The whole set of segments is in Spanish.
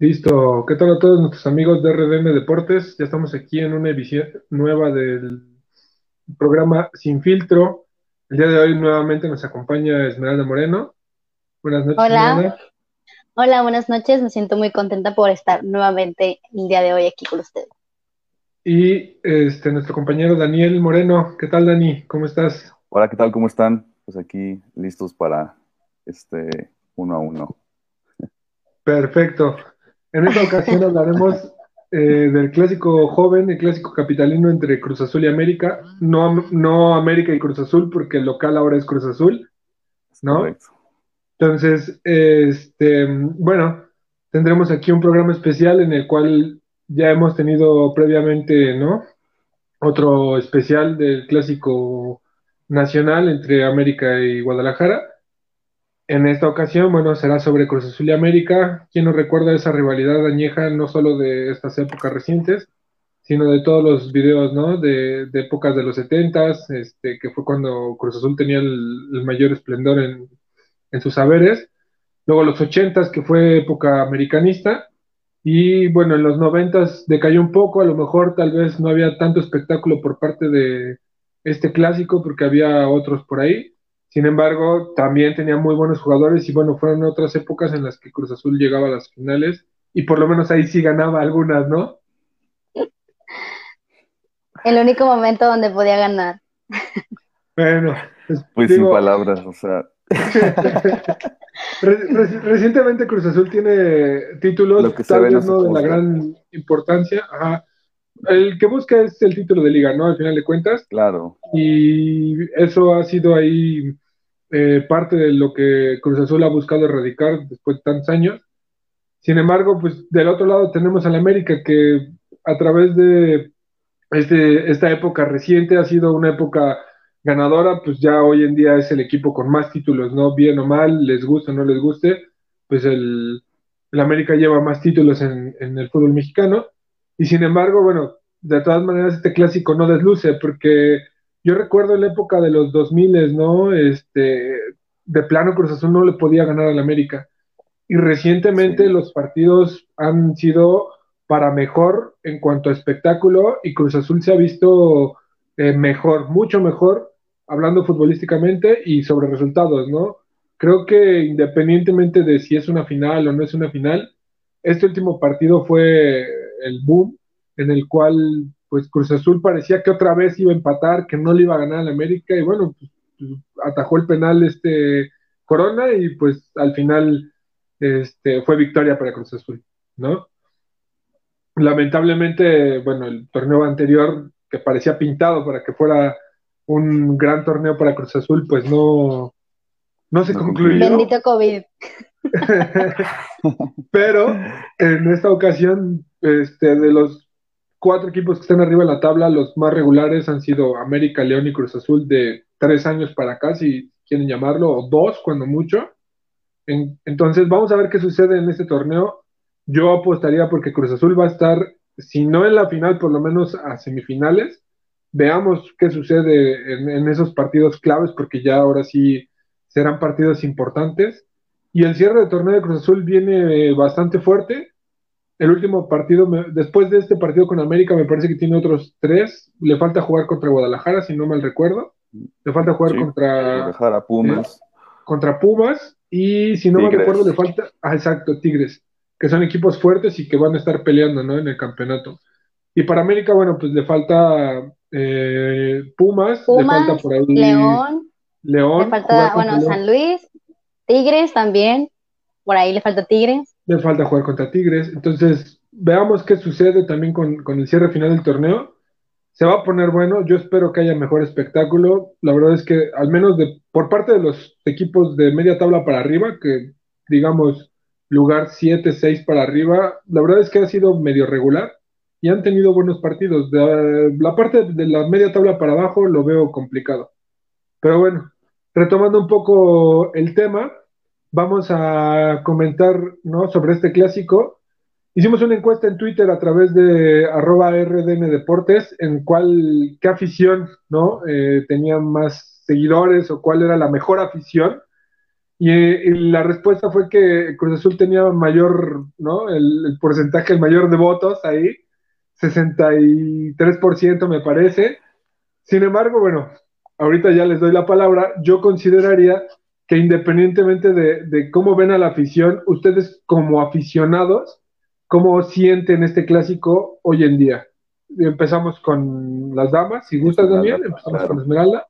Listo, ¿qué tal a todos nuestros amigos de RDM Deportes? Ya estamos aquí en una edición nueva del programa Sin Filtro. El día de hoy nuevamente nos acompaña Esmeralda Moreno. Buenas noches. Hola. Hola, buenas noches. Me siento muy contenta por estar nuevamente el día de hoy aquí con ustedes. Y este nuestro compañero Daniel Moreno. ¿Qué tal, Dani? ¿Cómo estás? Hola, ¿qué tal? ¿Cómo están? Pues aquí listos para este uno a uno. Perfecto. En esta ocasión hablaremos eh, del clásico joven, el clásico capitalino entre Cruz Azul y América. No, no América y Cruz Azul, porque el local ahora es Cruz Azul, ¿no? Entonces, este, bueno, tendremos aquí un programa especial en el cual ya hemos tenido previamente, ¿no? Otro especial del clásico nacional entre América y Guadalajara. En esta ocasión, bueno, será sobre Cruz Azul y América. ¿Quién nos recuerda esa rivalidad añeja no solo de estas épocas recientes, sino de todos los videos, ¿no? De, épocas de los setentas, este, que fue cuando Cruz Azul tenía el, mayor esplendor en, sus saberes. Luego los ochentas, que fue época americanista. Y bueno, en los noventas decayó un poco, a lo mejor tal vez no había tanto espectáculo por parte de este clásico, porque había otros por ahí sin embargo, también tenía muy buenos jugadores y bueno, fueron otras épocas en las que Cruz Azul llegaba a las finales y por lo menos ahí sí ganaba algunas, ¿no? El único momento donde podía ganar. Bueno, pues, sin palabras, o sea. recientemente Cruz Azul tiene títulos, tal vez no de la gran importancia. Ajá. El que busca es el título de liga, ¿no? Al final de cuentas. Claro. Y eso ha sido ahí eh, parte de lo que Cruz Azul ha buscado erradicar después de tantos años. Sin embargo, pues del otro lado tenemos al América que a través de este, esta época reciente ha sido una época ganadora, pues ya hoy en día es el equipo con más títulos, ¿no? Bien o mal, les guste o no les guste, pues el, América lleva más títulos en, en el fútbol mexicano. Y sin embargo, bueno, de todas maneras este clásico no desluce porque yo recuerdo la época de los 2000, ¿no? Este, de plano Cruz Azul no le podía ganar al América. Y recientemente los partidos han sido para mejor en cuanto a espectáculo y Cruz Azul se ha visto eh, mejor, mucho mejor, hablando futbolísticamente y sobre resultados, ¿no? Creo que independientemente de si es una final o no es una final, este último partido fue el boom en el cual pues Cruz Azul parecía que otra vez iba a empatar, que no le iba a ganar al América y bueno, pues, pues, atajó el penal este Corona y pues al final este, fue victoria para Cruz Azul, ¿no? Lamentablemente, bueno, el torneo anterior que parecía pintado para que fuera un gran torneo para Cruz Azul, pues no, no se concluyó. Bendito COVID. Pero en esta ocasión, este, de los cuatro equipos que están arriba en la tabla, los más regulares han sido América, León y Cruz Azul de tres años para acá, si quieren llamarlo, o dos cuando mucho. entonces vamos a ver qué sucede en este torneo. Yo apostaría porque Cruz Azul va a estar, si no en la final, por lo menos a semifinales. Veamos qué sucede en, en esos partidos claves, porque ya ahora sí serán partidos importantes. Y el cierre de torneo de Cruz Azul viene bastante fuerte el último partido, después de este partido con América, me parece que tiene otros tres. Le falta jugar contra Guadalajara, si no mal recuerdo. Le falta jugar contra. Guadalajara, Pumas. contra Pumas. Y si no mal recuerdo, le falta. Ah, exacto, Tigres. Que son equipos fuertes y que van a estar peleando, ¿no? En el campeonato. Y para América, bueno, pues le falta eh, Pumas, le falta por ahí. León. León. Le falta, bueno, San Luis. Tigres también. Por ahí le falta Tigres le falta jugar contra Tigres. Entonces, veamos qué sucede también con, el cierre final del torneo. Se va a poner bueno, yo espero que haya mejor espectáculo. La verdad es que al menos por parte de los equipos de media tabla para arriba, que digamos lugar 7, 6 para arriba, la verdad es que ha sido medio regular y han tenido buenos partidos. La parte de la media tabla para abajo lo veo complicado. Pero bueno, retomando un poco el tema, vamos a comentar ¿no? sobre este clásico. Hicimos una encuesta en Twitter a través de arroba RDN Deportes en cuál, qué afición ¿no? Eh, tenía más seguidores o cuál era la mejor afición. Y, la respuesta fue que Cruz Azul tenía mayor, ¿no? El, porcentaje, el mayor de votos ahí, 63% me parece. Sin embargo, bueno, ahorita ya les doy la palabra, yo consideraría que independientemente de, de cómo ven a la afición, ustedes como aficionados, ¿cómo sienten este clásico hoy en día? Empezamos con las damas, si gustas, Daniel, empezamos con Esmeralda.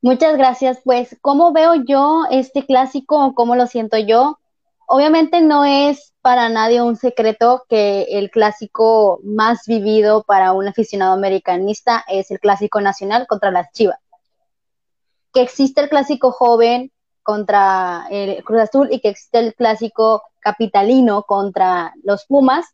Muchas gracias. Pues, ¿cómo veo yo este clásico? ¿Cómo lo siento yo? Obviamente no es para nadie un secreto que el clásico más vivido para un aficionado americanista es el clásico nacional contra las Chivas. Que existe el clásico joven contra el Cruz Azul y que existe el clásico capitalino contra los Pumas,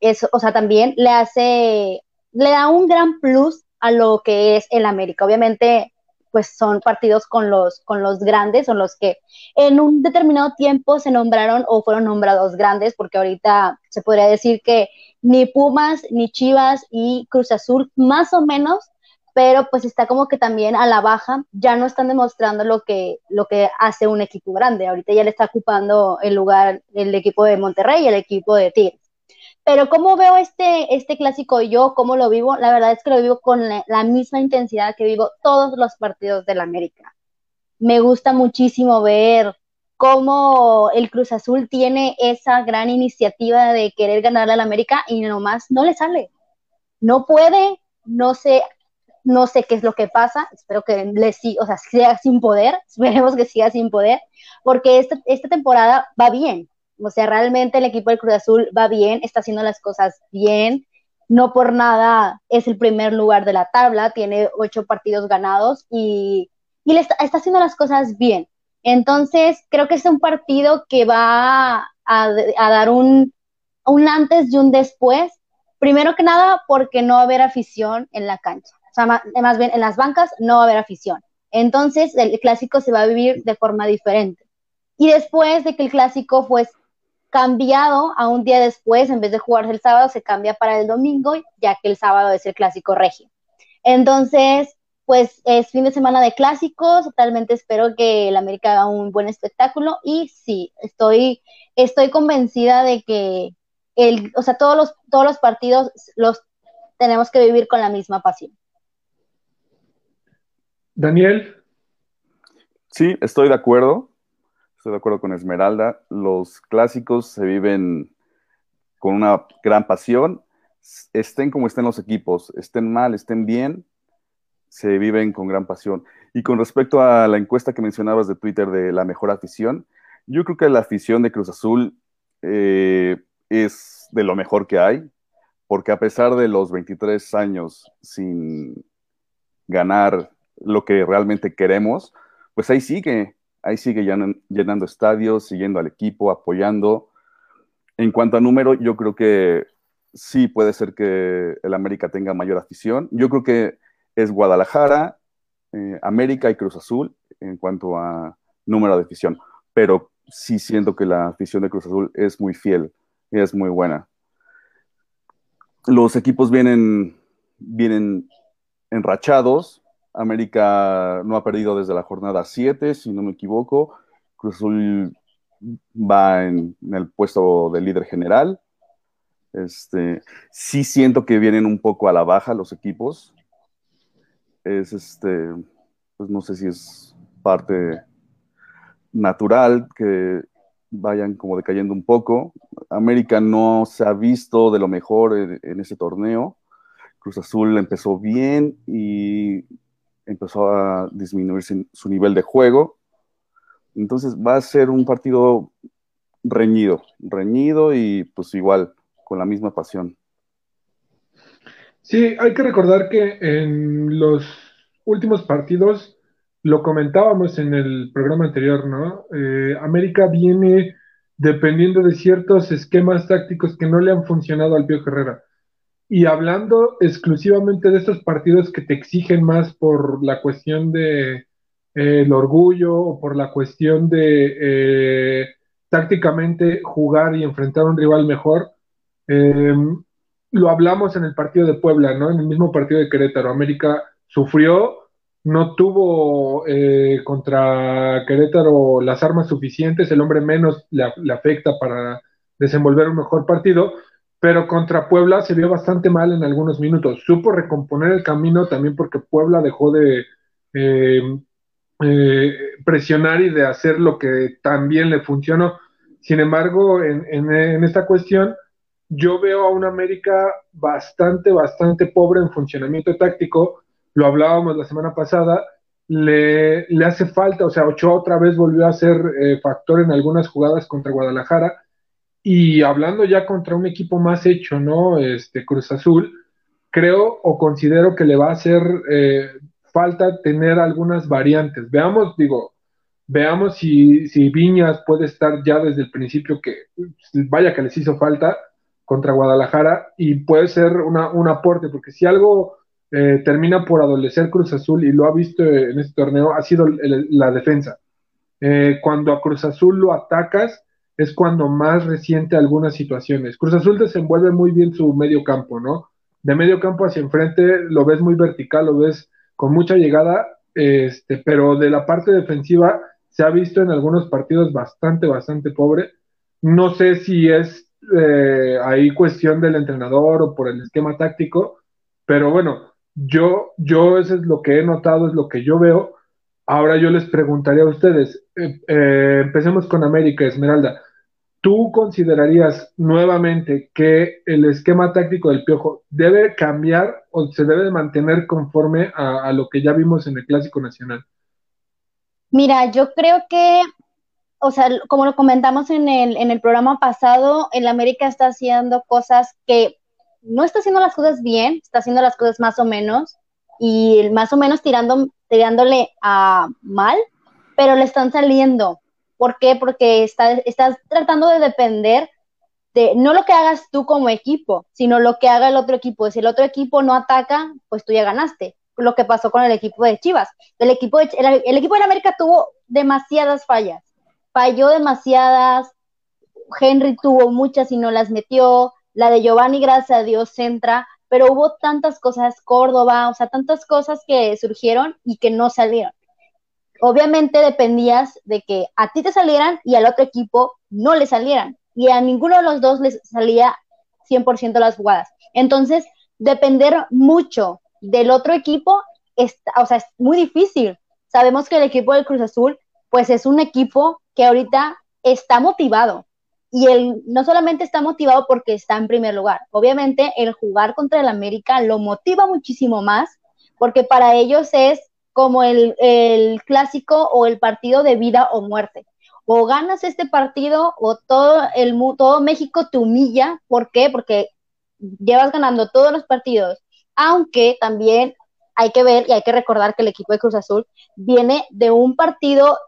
eso, o sea, también le hace, le da un gran plus a lo que es el América. Obviamente pues son partidos con los, con los grandes, son los que en un determinado tiempo se nombraron o fueron nombrados grandes, porque ahorita se podría decir que ni Pumas, ni Chivas y Cruz Azul, más o menos, pero pues está como que también a la baja, ya no están demostrando lo que, lo que hace un equipo grande. Ahorita ya le está ocupando el lugar el equipo de Monterrey y el equipo de Tigres. Pero ¿cómo veo este, este clásico yo? ¿Cómo lo vivo? La verdad es que lo vivo con la, misma intensidad que vivo todos los partidos del América. Me gusta muchísimo ver cómo el Cruz Azul tiene esa gran iniciativa de querer ganarle al América y nomás no le sale. No puede, no sé, no sé qué es lo que pasa, espero que le siga, o sea, siga sin poder, esperemos que siga sin poder, porque esta, esta temporada va bien, o sea, realmente el equipo del Cruz Azul va bien, está haciendo las cosas bien. No por nada es el primer lugar de la tabla, tiene ocho partidos ganados y, y le está, haciendo las cosas bien. Entonces, creo que es un partido que va a, a dar un, un antes y un después. Primero que nada, porque no va a haber afición en la cancha. O sea, más, más bien en las bancas no va a haber afición. Entonces, el clásico se va a vivir de forma diferente. Y después de que el clásico fue cambiado a un día después, en vez de jugarse el sábado, se cambia para el domingo, ya que el sábado es el clásico regio. Entonces, pues es fin de semana de clásicos, totalmente espero que el América haga un buen espectáculo y sí, estoy, estoy convencida de que el, o sea, todos los, todos los partidos los tenemos que vivir con la misma pasión. Daniel. Sí, estoy de acuerdo. Estoy de acuerdo con Esmeralda. Los clásicos se viven con una gran pasión. Estén como estén los equipos, estén mal, estén bien, se viven con gran pasión. Y con respecto a la encuesta que mencionabas de Twitter de la mejor afición, yo creo que la afición de Cruz Azul eh, es de lo mejor que hay, porque a pesar de los 23 años sin ganar lo que realmente queremos, pues ahí sigue, ahí sigue llenando estadios, siguiendo al equipo, apoyando. En cuanto a número, yo creo que sí puede ser que el América tenga mayor afición. Yo creo que es Guadalajara, eh, América y Cruz Azul en cuanto a número de afición, pero sí siento que la afición de Cruz Azul es muy fiel es muy buena. Los equipos vienen, vienen enrachados, América no ha perdido desde la jornada 7, si no me equivoco. Cruz Azul va en, el puesto de líder general. Este, sí siento que vienen un poco a la baja los equipos. Es este, pues no sé si es parte natural que vayan como decayendo un poco. América no se ha visto de lo mejor en ese torneo. Cruz Azul empezó bien y empezó a disminuir su nivel de juego. Entonces va a ser un partido reñido, reñido y pues igual, con la misma pasión. Sí, hay que recordar que en los últimos partidos, lo comentábamos en el programa anterior, ¿no? Eh, América viene dependiendo de ciertos esquemas tácticos que no le han funcionado al Pío Herrera. Y hablando exclusivamente de estos partidos que te exigen más por la cuestión de eh, el orgullo o por la cuestión de eh, tácticamente jugar y enfrentar a un rival mejor, em, lo hablamos en el partido de Puebla, ¿no? En el mismo partido de Querétaro. América sufrió, no tuvo eh, contra Querétaro las armas suficientes, el hombre menos le, le, afecta para desenvolver un mejor partido, pero contra Puebla se vio bastante mal en algunos minutos. Supo recomponer el camino también porque Puebla dejó de eh, eh, presionar y de hacer lo que también le funcionó. Sin embargo, en, esta cuestión, yo veo a un América bastante, bastante pobre en funcionamiento táctico lo hablábamos la semana pasada, le, le hace falta, o sea, Ochoa otra vez volvió a ser eh, factor en algunas jugadas contra Guadalajara, y hablando ya contra un equipo más hecho, ¿no? Este Cruz Azul, creo o considero que le va a hacer eh, falta tener algunas variantes. Veamos, digo, veamos si, si Viñas puede estar ya desde el principio, que vaya que les hizo falta contra Guadalajara, y puede ser una, un aporte, porque si algo eh, termina por adolecer Cruz Azul y lo ha visto en este torneo, ha sido la defensa. Eh, cuando a Cruz Azul lo atacas, es cuando más resiente algunas situaciones. Cruz Azul desenvuelve muy bien su medio campo, ¿no? De medio campo hacia enfrente lo ves muy vertical, lo ves con mucha llegada, este, pero de la parte defensiva se ha visto en algunos partidos bastante, bastante pobre. No sé si es eh, ahí cuestión del entrenador o por el esquema táctico, pero bueno, yo, yo eso es lo que he notado, es lo que yo veo. Ahora yo les preguntaría a ustedes, eh, eh, empecemos con América, Esmeralda. ¿Tú considerarías nuevamente que el esquema táctico del Piojo debe cambiar o se debe mantener conforme a, lo que ya vimos en el Clásico Nacional? Mira, yo creo que, o sea, como lo comentamos en el, en el programa pasado, el América está haciendo cosas que no está haciendo las cosas bien, está haciendo las cosas más o menos y más o menos tirando, tirándole a mal, pero le están saliendo. ¿Por qué? Porque está, estás tratando de depender de no lo que hagas tú como equipo, sino lo que haga el otro equipo. Si el otro equipo no ataca, pues tú ya ganaste. Lo que pasó con el equipo de Chivas. El equipo de, el, el equipo de América tuvo demasiadas fallas. Falló demasiadas. Henry tuvo muchas y no las metió la de Giovanni, gracias a Dios, centra, pero hubo tantas cosas, Córdoba, o sea, tantas cosas que surgieron y que no salieron. Obviamente dependías de que a ti te salieran y al otro equipo no le salieran. Y a ninguno de los dos les salía 100% las jugadas. Entonces, depender mucho del otro equipo, está, o sea, es muy difícil. Sabemos que el equipo del Cruz Azul, pues es un equipo que ahorita está motivado, y él no solamente está motivado porque está en primer lugar, obviamente el jugar contra el América lo motiva muchísimo más porque para ellos es como el, clásico o el partido de vida o muerte. O ganas este partido o todo, el, todo México te humilla. ¿Por qué? Porque llevas ganando todos los partidos. Aunque también hay que ver y hay que recordar que el equipo de Cruz Azul viene de un partido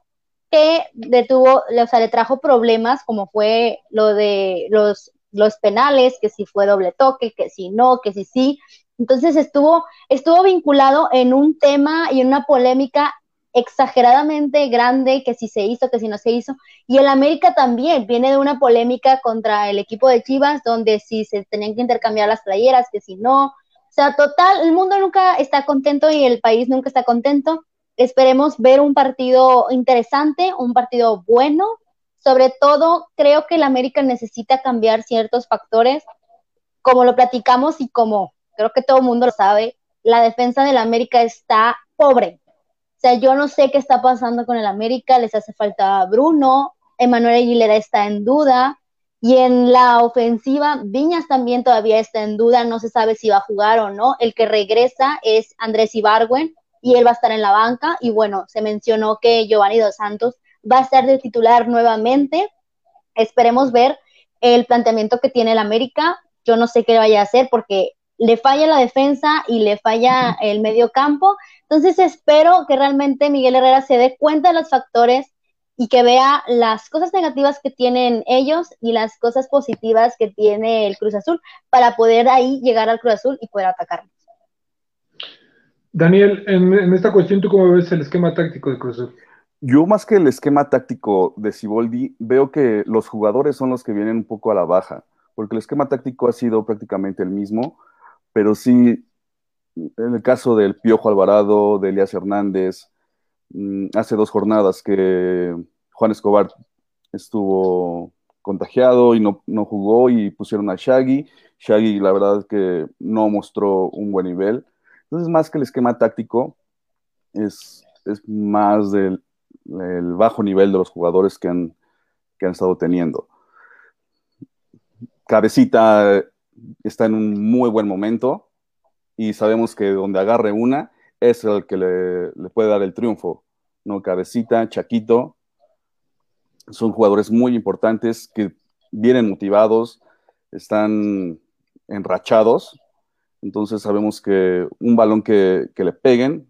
que detuvo, o sea, le trajo problemas como fue lo de los, los penales, que si fue doble toque, que si no, que si sí. Entonces estuvo, estuvo vinculado en un tema y en una polémica exageradamente grande, que si se hizo, que si no se hizo. Y el América también viene de una polémica contra el equipo de Chivas, donde si se tenían que intercambiar las playeras, que si no. O sea, total, el mundo nunca está contento y el país nunca está contento. Esperemos ver un partido interesante, un partido bueno. Sobre todo, creo que el América necesita cambiar ciertos factores. Como lo platicamos y como creo que todo el mundo lo sabe, la defensa del América está pobre. O sea, yo no sé qué está pasando con el América, les hace falta Bruno, Emanuel Aguilera está en duda, y en la ofensiva, Viñas también todavía está en duda, no se sabe si va a jugar o no. El que regresa es Andrés Ibargüen, y él va a estar en la banca. Y bueno, se mencionó que Giovanni Dos Santos va a ser de titular nuevamente. Esperemos ver el planteamiento que tiene el América. Yo no sé qué vaya a hacer porque le falla la defensa y le falla el medio campo. Entonces espero que realmente Miguel Herrera se dé cuenta de los factores y que vea las cosas negativas que tienen ellos y las cosas positivas que tiene el Cruz Azul para poder ahí llegar al Cruz Azul y poder atacarlo. Daniel, en, esta cuestión, ¿tú cómo ves el esquema táctico de Cruz Azul? Yo más que el esquema táctico de Siboldi, veo que los jugadores son los que vienen un poco a la baja, porque el esquema táctico ha sido prácticamente el mismo, pero sí en el caso del Piojo Alvarado, de Elías Hernández, mm, hace dos jornadas que Juan Escobar estuvo contagiado y no, no, jugó y pusieron a Shaggy. Shaggy, la verdad es que no mostró un buen nivel. Entonces, más que el esquema táctico, es, es más del el bajo nivel de los jugadores que han, que han estado teniendo. Cabecita está en un muy buen momento y sabemos que donde agarre una es el que le, le puede dar el triunfo. ¿no? Cabecita, Chaquito, son jugadores muy importantes que vienen motivados, están enrachados, entonces sabemos que un balón que, le peguen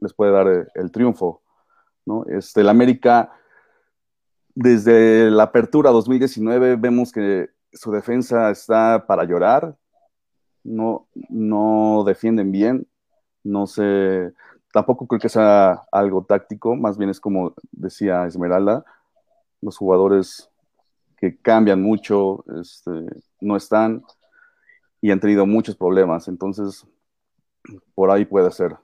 les puede dar el, triunfo. ¿No? Este, el América, desde la apertura 2019, vemos que su defensa está para llorar, no, no defienden bien, no sé, tampoco creo que sea algo táctico, más bien es como decía Esmeralda, los jugadores que cambian mucho, este, no están y han tenido muchos problemas. Entonces, por ahí puede ser.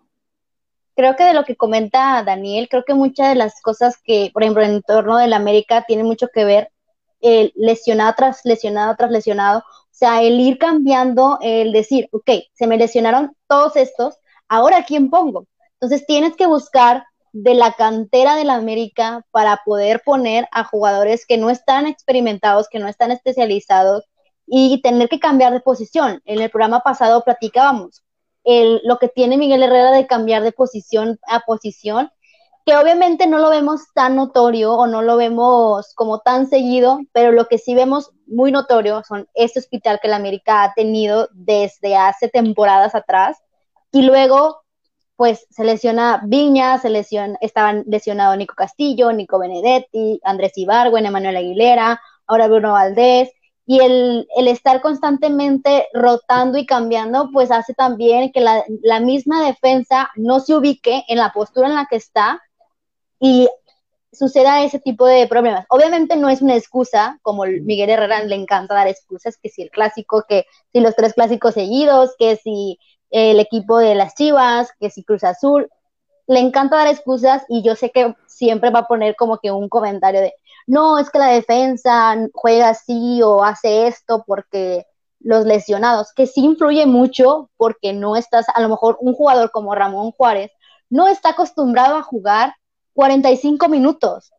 Creo que de lo que comenta Daniel, creo que muchas de las cosas que, por ejemplo, en el entorno del América tienen mucho que ver el lesionado tras lesionado tras lesionado. O sea, el ir cambiando, el decir, ok, se me lesionaron todos estos, ahora ¿quién pongo? Entonces tienes que buscar de la cantera del América para poder poner a jugadores que no están experimentados, que no están especializados y tener que cambiar de posición. En el programa pasado platicábamos el, lo que tiene Miguel Herrera de cambiar de posición a posición, que obviamente no lo vemos tan notorio o no lo vemos como tan seguido, pero lo que sí vemos muy notorio son este hospital que el América ha tenido desde hace temporadas atrás. Y luego pues se lesiona Viña, se lesiona, estaban lesionados Nico Castillo, Nico Benedetti, Andrés Ibargüen, Emanuel Aguilera, ahora Bruno Valdés, y el, estar constantemente rotando y cambiando, pues hace también que la, la, misma defensa no se ubique en la postura en la que está y suceda ese tipo de problemas. Obviamente no es una excusa, como Miguel Herrera le encanta dar excusas, que si el clásico, que si los tres clásicos seguidos, que si el equipo de las Chivas, que si Cruz Azul, le encanta dar excusas y yo sé que siempre va a poner como que un comentario de, no, es que la defensa juega así o hace esto porque los lesionados, que sí influye mucho porque no estás, a lo mejor un jugador como Ramón Juárez no está acostumbrado a jugar 45 minutos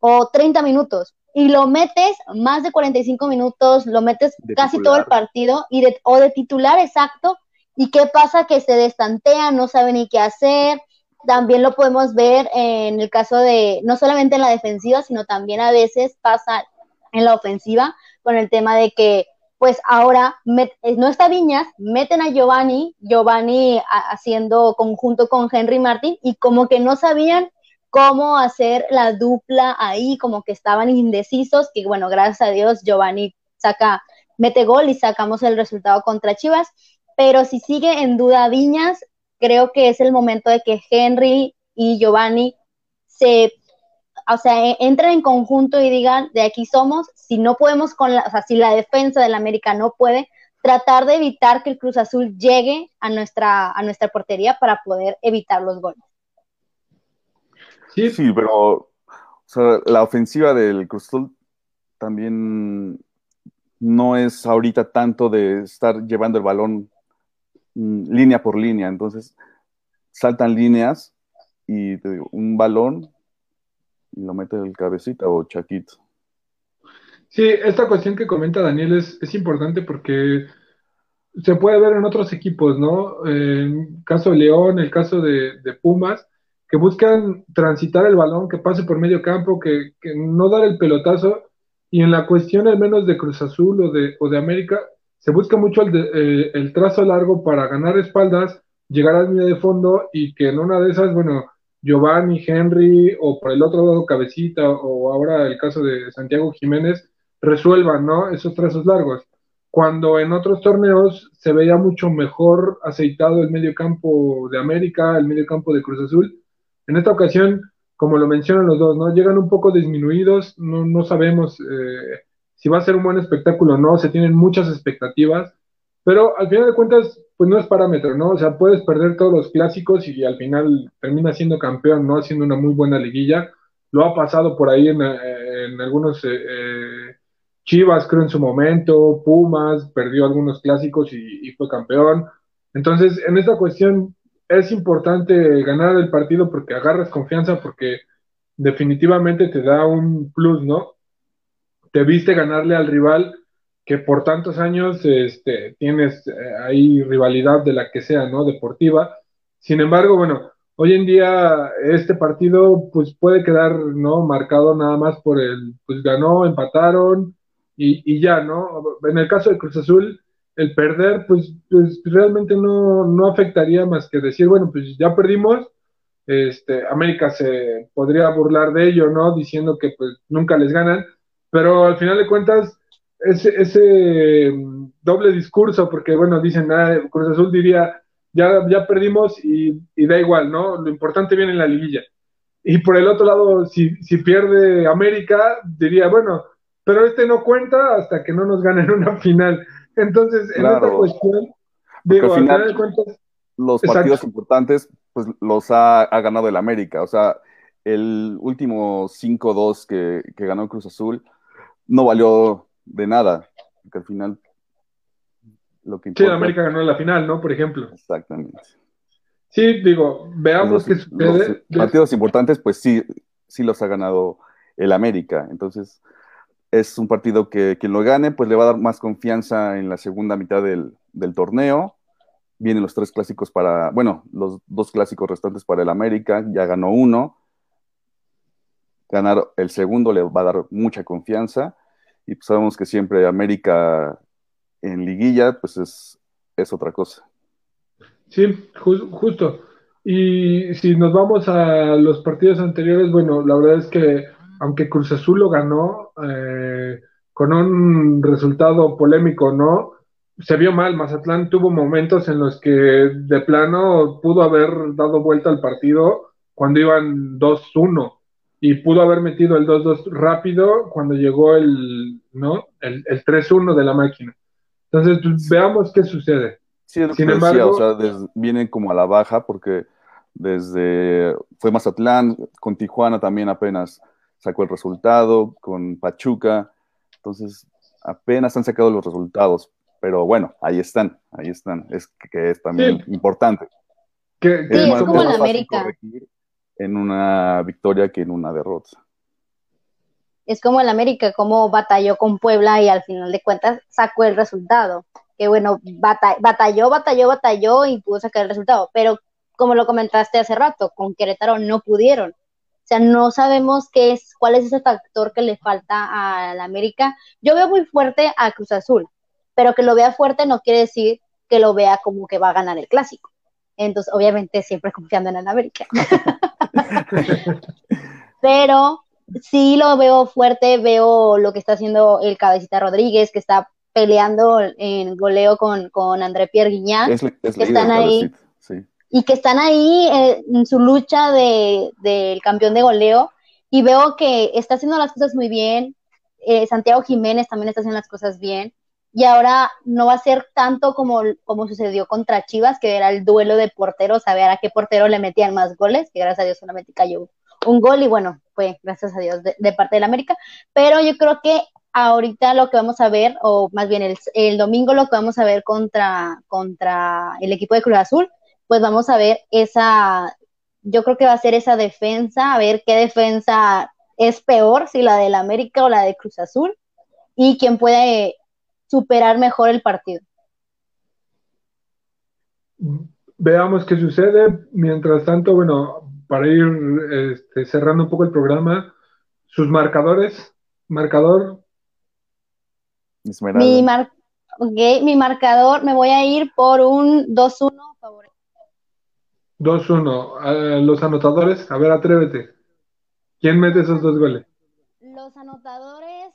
o 30 minutos y lo metes más de 45 minutos, lo metes casi todo el partido y de, o de titular exacto ¿Y qué pasa? Que se destantea, no sabe ni qué hacer. También lo podemos ver en el caso de, no solamente en la defensiva, sino también a veces pasa en la ofensiva con el tema de que, pues ahora eh, no está Viñas, meten a Giovanni, Giovanni haciendo conjunto con Henry Martin y como que no sabían cómo hacer la dupla ahí, como que estaban indecisos, que bueno, gracias a Dios Giovanni saca, mete gol y sacamos el resultado contra Chivas. Pero si sigue en duda Viñas, creo que es el momento de que Henry y Giovanni se, o sea, e, entren en conjunto y digan, de aquí somos, si no podemos con la, o sea, si la defensa del América no puede, tratar de evitar que el Cruz Azul llegue a nuestra, a nuestra portería para poder evitar los goles. Sí, sí, pero la ofensiva del Cruz Azul también no es ahorita tanto de estar llevando el balón Mm, línea por línea. Entonces, saltan líneas y te digo, un balón y lo mete el cabecita o chaquito. Sí, esta cuestión que comenta Daniel es, importante porque se puede ver en otros equipos, ¿no? En el caso de León, el caso de, Pumas, que buscan transitar el balón, que pase por medio campo, que, no dar el pelotazo. Y en la cuestión al menos de Cruz Azul o de, o de América, se busca mucho eh, el, trazo largo para ganar espaldas, llegar a la línea de fondo y que en una de esas, bueno, Giovanni, Henry o por el otro lado Cabecita o ahora el caso de Santiago Jiménez resuelvan, ¿no? Esos trazos largos. Cuando en otros torneos se veía mucho mejor aceitado el medio campo de América, el medio campo de Cruz Azul. En esta ocasión, como lo mencionan los dos, ¿no? Llegan un poco disminuidos, no, sabemos eh, si va a ser un buen espectáculo o no, se tienen muchas expectativas, pero al final de cuentas, pues no es parámetro, ¿no? O sea, puedes perder todos los clásicos y al final termina siendo campeón, ¿no? Haciendo una muy buena liguilla. Lo ha pasado por ahí en, en algunos eh, eh, Chivas, creo en su momento, Pumas, perdió algunos clásicos y fue campeón. Entonces, en esta cuestión es importante ganar el partido porque agarras confianza, porque definitivamente te da un plus, ¿no? Te viste ganarle al rival que por tantos años este, tienes eh, ahí rivalidad de la que sea, ¿no? Deportiva. Sin embargo, bueno, hoy en día este partido pues puede quedar, ¿no? Marcado nada más por el, pues ganó, empataron y, y ya, ¿no? En el caso de Cruz Azul, el perder pues, pues realmente no, no afectaría más que decir, bueno, pues ya perdimos, este, América se podría burlar de ello, ¿no? Diciendo que pues nunca les ganan, pero al final de cuentas ese, ese mm, doble discurso, porque bueno, dicen, ah, Cruz Azul diría, ya, ya perdimos y, da igual, ¿no? Lo importante viene en la liguilla. Y por el otro lado, si, si pierde América, diría, bueno, pero este no cuenta hasta que no nos ganen una final. Entonces, en esta cuestión, digo, al final de cuentas, los partidos importantes, pues los ha, ganado el América. O sea, el último 5-2 que, que ganó Cruz Azul no valió de nada, porque al final lo que importa... Sí, América ganó la final, ¿no? Por ejemplo. Exactamente. Sí, digo, veamos qué sucede. Los partidos importantes, pues sí, sí los ha ganado el América. Entonces, es un partido que quien lo gane, pues le va a dar más confianza en la segunda mitad del, del torneo. Vienen los tres clásicos para, bueno, los dos clásicos restantes para el América, ya ganó uno. Ganar el segundo le va a dar mucha confianza y pues sabemos que siempre América en liguilla, pues es, es otra cosa. Sí, justo. Y si nos vamos a los partidos anteriores, bueno, la verdad es que aunque Cruz Azul lo ganó eh, con un resultado polémico, ¿no? Se vio mal, Mazatlán tuvo momentos en los que de plano pudo haber dado vuelta al partido cuando iban 2-1 y pudo haber metido el 2-2 rápido cuando llegó el, ¿no? el, el 3-1 de la máquina. Entonces, pues, veamos qué sucede. Sí, es lo Sin embargo, o sea, vienen como a la baja porque desde fue Mazatlán, con Tijuana también apenas sacó el resultado, con Pachuca, entonces apenas han sacado los resultados, pero bueno, ahí están, ahí están, es que es también importante. Que, sí, es, como en América en una victoria que en una derrota. Es como el América, como batalló con Puebla y al final de cuentas sacó el resultado. Que bueno, batalló, batalló, batalló y pudo sacar el resultado. Pero como lo comentaste hace rato, con Querétaro no pudieron. O sea, no sabemos qué es, cuál es ese factor que le falta al América. Yo veo muy fuerte a Cruz Azul, pero que lo vea fuerte no quiere decir que lo vea como que va a ganar el clásico. Entonces, obviamente, siempre confiando en el América. Pero sí lo veo fuerte, veo lo que está haciendo el Cabecita Rodríguez, que está peleando en goleo con, con André Pierre Guiñán, que están ahí. Y que están ahí eh, en su lucha del de, campeón de goleo. Y veo que está haciendo las cosas muy bien. Eh, Santiago Jiménez también está haciendo las cosas bien y ahora no va a ser tanto como, como sucedió contra Chivas, que era el duelo de porteros, a ver a qué portero le metían más goles, que gracias a Dios solamente cayó un gol y bueno, fue gracias a Dios de, parte del América, pero yo creo que ahorita lo que vamos a ver, o más bien el, el, domingo lo que vamos a ver contra, contra el equipo de Cruz Azul, pues vamos a ver esa, yo creo que va a ser esa defensa, a ver qué defensa es peor, si la del América o la de Cruz Azul, y quién puede superar mejor el partido. Veamos qué sucede. Mientras tanto, bueno, para ir este, cerrando un poco el programa, sus marcadores, marcador. Mi, mi marcador, me voy a ir por un 2-1 favor. 2-1. los anotadores, a ver, atrévete. ¿Quién mete esos dos goles? Los anotadores,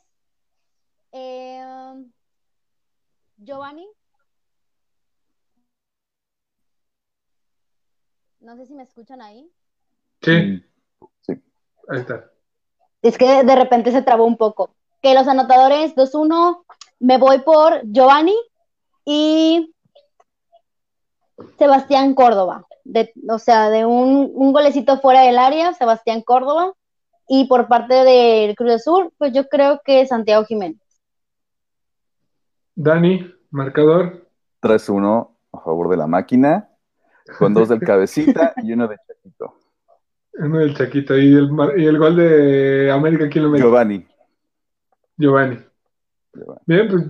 eh, Giovanni. No sé si me escuchan ahí. Sí. Mm, sí. Ahí está. Es que de repente se trabó un poco. Que los anotadores 2-1, me voy por Giovanni y Sebastián Córdoba. De, o sea, de un, un golecito fuera del área, Sebastián Córdoba. Y por parte del Cruz Azul, pues yo creo que Santiago Jiménez. Dani, marcador. 3-1 a favor de la máquina, con dos del cabecita y uno de Chaquito. Uno del Chaquito. ¿Y el, y el gol de América quién lo metió? Giovanni. Giovanni. Bien, pues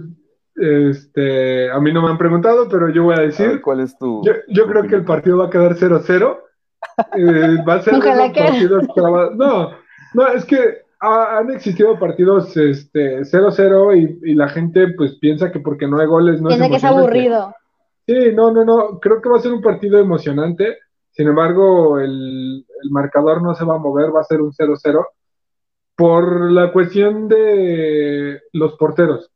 este, a mí no me han preguntado, pero yo voy a decir. ¿Cuál es tu.? Yo, creo que el partido va a quedar 0-0. Eh, va a ser Ojalá que... partidos No, no, es que han existido partidos este 0-0 y, y, la gente pues piensa que porque no hay goles no piensa es que es aburrido. Sí, no, no, no, creo que va a ser un partido emocionante. Sin embargo, el, el marcador no se va a mover, va a ser un 0-0 por la cuestión de los porteros.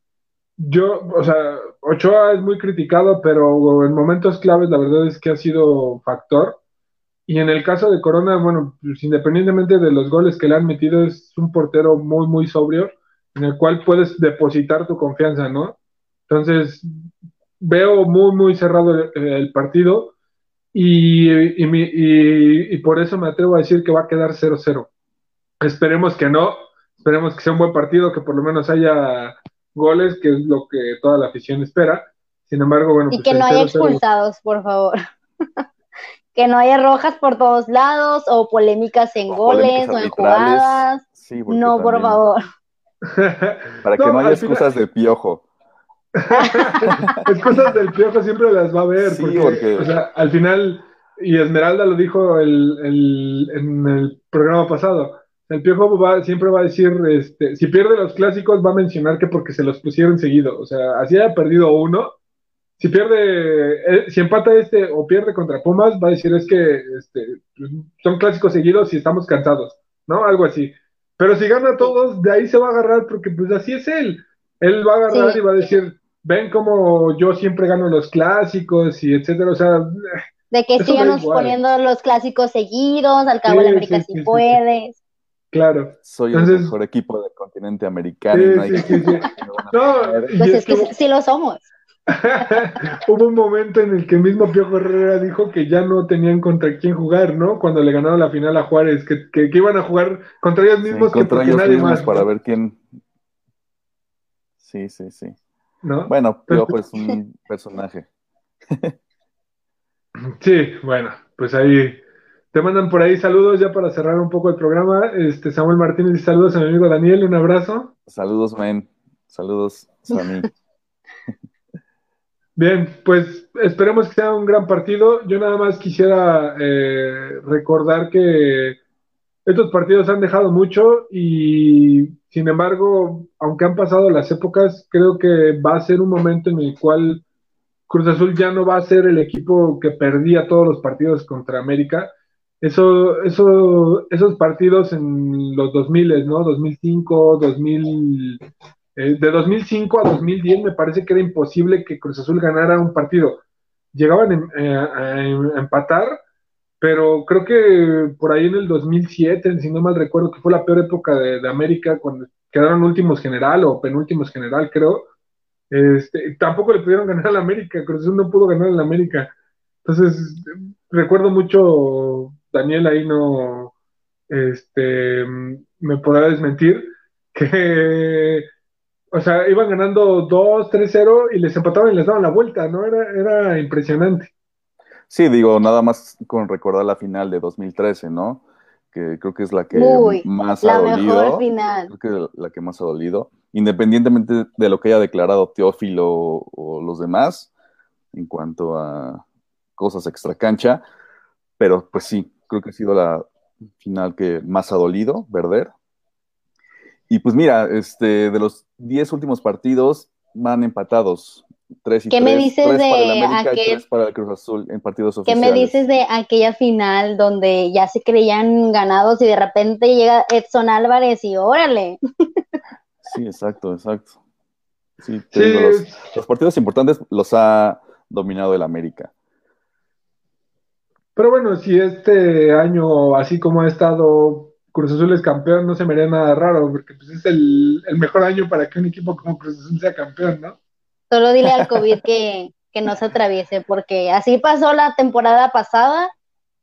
Yo, o sea, Ochoa es muy criticado, pero en momentos claves la verdad es que ha sido factor. Y en el caso de Corona, bueno, pues independientemente de los goles que le han metido, es un portero muy, muy sobrio, en el cual puedes depositar tu confianza, ¿no? Entonces, veo muy, muy cerrado el, partido y, y, y, por eso me atrevo a decir que va a quedar 0-0. Esperemos que no, esperemos que sea un buen partido, que por lo menos haya goles, que es lo que toda la afición espera. Sin embargo, bueno. Y pues que no haya expulsados, por favor. que no haya rojas por todos lados o polémicas en goles o en jugadas. no, por favor. Para que no, haya excusas de piojo. excusas del piojo siempre las va a haber. porque, O sea, al final, y Esmeralda lo dijo el, en el programa pasado, el Piojo va, siempre va a decir, este, si pierde los clásicos, va a mencionar que porque se los pusieron seguido. O sea, así haya perdido uno. Si pierde, eh, si empata este o pierde contra Pumas, va a decir es que este, son clásicos seguidos y estamos cansados, ¿no? Algo así. Pero si gana todos, de ahí se va a agarrar porque pues así es él. Él va a agarrar y va a decir, ven como yo siempre gano los clásicos y etcétera. O sea, de que sigamos poniendo los clásicos seguidos, al cabo de América si puedes. Claro. Soy el mejor equipo del continente americano. Sí, sí, sí, no, pues es que sí lo somos. Hubo un momento en el que el mismo Piojo Herrera dijo que ya no tenían contra quién jugar, ¿no? Cuando le ganaron la final a Juárez, que, que, iban a jugar contra ellos mismos que contra ellos nadie mismos para ver quién. Sí, sí, sí. ¿No? Bueno, Piojo es un personaje. sí, bueno, pues ahí te mandan por ahí saludos ya para cerrar un poco el programa. Este Samuel Martínez, saludos a mi amigo Daniel, un abrazo. Saludos, men. Saludos mí. Bien, pues esperemos que sea un gran partido. Yo nada más quisiera eh, recordar que estos partidos han dejado mucho y sin embargo, aunque han pasado las épocas, creo que va a ser un momento en el cual Cruz Azul ya no va a ser el equipo que perdía todos los partidos contra América, eso, eso, esos partidos en los 2000, ¿no? 2005, 2000, eh, de 2005 a 2010 me parece que era imposible que Cruz Azul ganara un partido. Llegaban eh, a, empatar, pero creo que por ahí en el 2007, si no mal recuerdo, que fue la peor época de, América, cuando quedaron últimos general o penúltimos general, creo, este, tampoco le pudieron ganar a la América, Cruz Azul no pudo ganar a la América. Entonces, recuerdo mucho Daniel ahí no este, me podrá desmentir, que, o sea, iban ganando 2, 3-0 y les empataban y les daban la vuelta, ¿no? Era, era impresionante. Sí, digo, nada más con recordar la final de 2013, ¿no? Que creo que es la que más ha dolido. Creo que la que más ha dolido. Independientemente de lo que haya declarado Teófilo o los demás en cuanto a cosas extra cancha, pero pues sí, creo que ha sido la final que más ha dolido, perder. Y pues mira, este, de los 10 últimos partidos van empatados. Tres y ¿Qué me dices de aquel... para el Cruz Azul en partidos oficiales. ¿Qué me dices de aquella final donde ya se creían ganados y de repente llega Edson Álvarez y órale? Sí, exacto, exacto. Sí, los, los partidos importantes los ha dominado el América. Pero bueno, si este año, así como ha estado Cruz Azul es campeón, no se me haría nada raro, porque pues es el, mejor año para que un equipo como Cruz Azul sea campeón, ¿no? Solo dile al COVID que, que no se atraviese, porque así pasó la temporada pasada,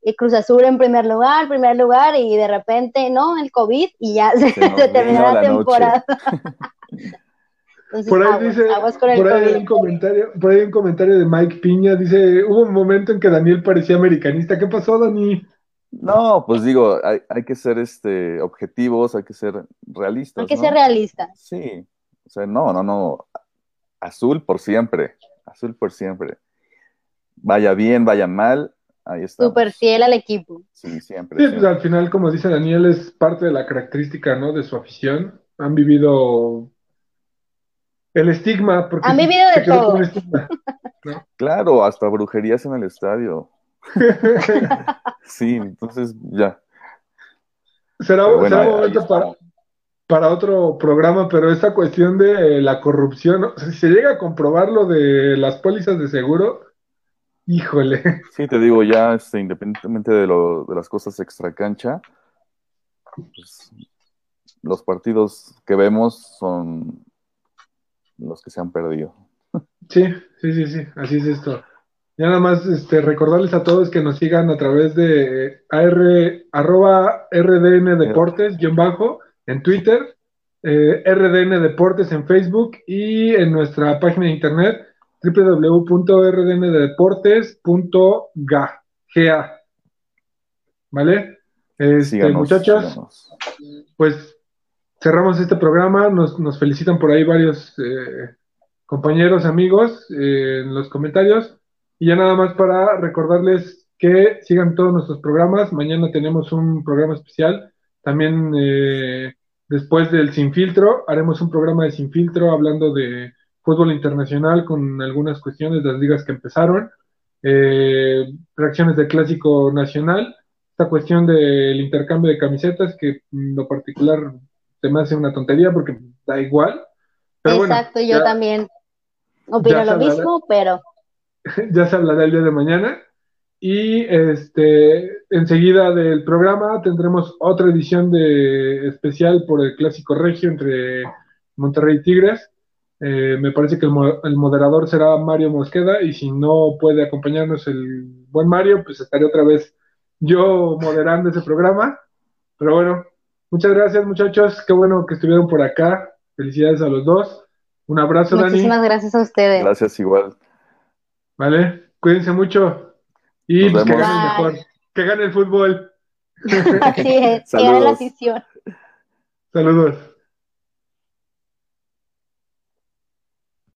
y Cruz Azul en primer lugar, primer lugar, y de repente, no, el COVID, y ya se, terminó la, temporada. por ahí dice, por ahí hay un comentario, por ahí un comentario de Mike Piña, dice, hubo un momento en que Daniel parecía americanista, ¿qué pasó, Dani? No, pues digo, hay, hay que ser este objetivos, hay que ser realistas. Hay que ser realistas. Sí, o sea, no, no, no, azul por siempre, azul por siempre. Vaya bien, vaya mal, ahí está. Súper fiel al equipo. Sí, siempre. Sí, pues al final, como dice Daniel, es parte de la característica, ¿no? De su afición. Han vivido el estigma. Porque Han vivido de todo. Claro, hasta brujerías en el estadio. sí, entonces ya. Será, un momento para, para otro programa, pero esta cuestión de la corrupción, si se llega a comprobar lo de las pólizas de seguro, híjole. Sí, te digo, ya este, independientemente de, lo, de las cosas extra cancha, pues, los partidos que vemos son los que se han perdido. Sí, sí, sí, sí, así es esto. Ya nada más este, recordarles a todos que nos sigan a través de AR, arroba RDN Deportes, guion bajo, en Twitter, eh, RDN Deportes en Facebook y en nuestra página de internet www.rdndeportes.ga. ¿Vale? Este, muchachos, pues cerramos este programa. Nos, nos felicitan por ahí varios eh, compañeros, amigos eh, en los comentarios. Y ya nada más para recordarles que sigan todos nuestros programas. Mañana tenemos un programa especial. También eh, después del Sin Filtro, haremos un programa de Sin Filtro hablando de fútbol internacional con algunas cuestiones de las ligas que empezaron. Eh, reacciones del clásico nacional. Esta cuestión del intercambio de camisetas, que en lo particular se me hace una tontería porque da igual. Exacto, yo también opino lo mismo, pero ya se hablará el día de mañana. Y este, enseguida del programa tendremos otra edición de especial por el Clásico Regio entre Monterrey y Tigres. Eh, me parece que el, moderador será Mario Mosqueda y si no puede acompañarnos el buen Mario, pues estaré otra vez yo moderando ese programa. Pero bueno, muchas gracias muchachos, qué bueno que estuvieron por acá. Felicidades a los dos. Un abrazo, Dani. Muchísimas gracias a ustedes. Gracias igual. ¿Vale? Cuídense mucho. Y pues, que gane el mejor. Que gane el fútbol. Así es, que gane la afición. Saludos.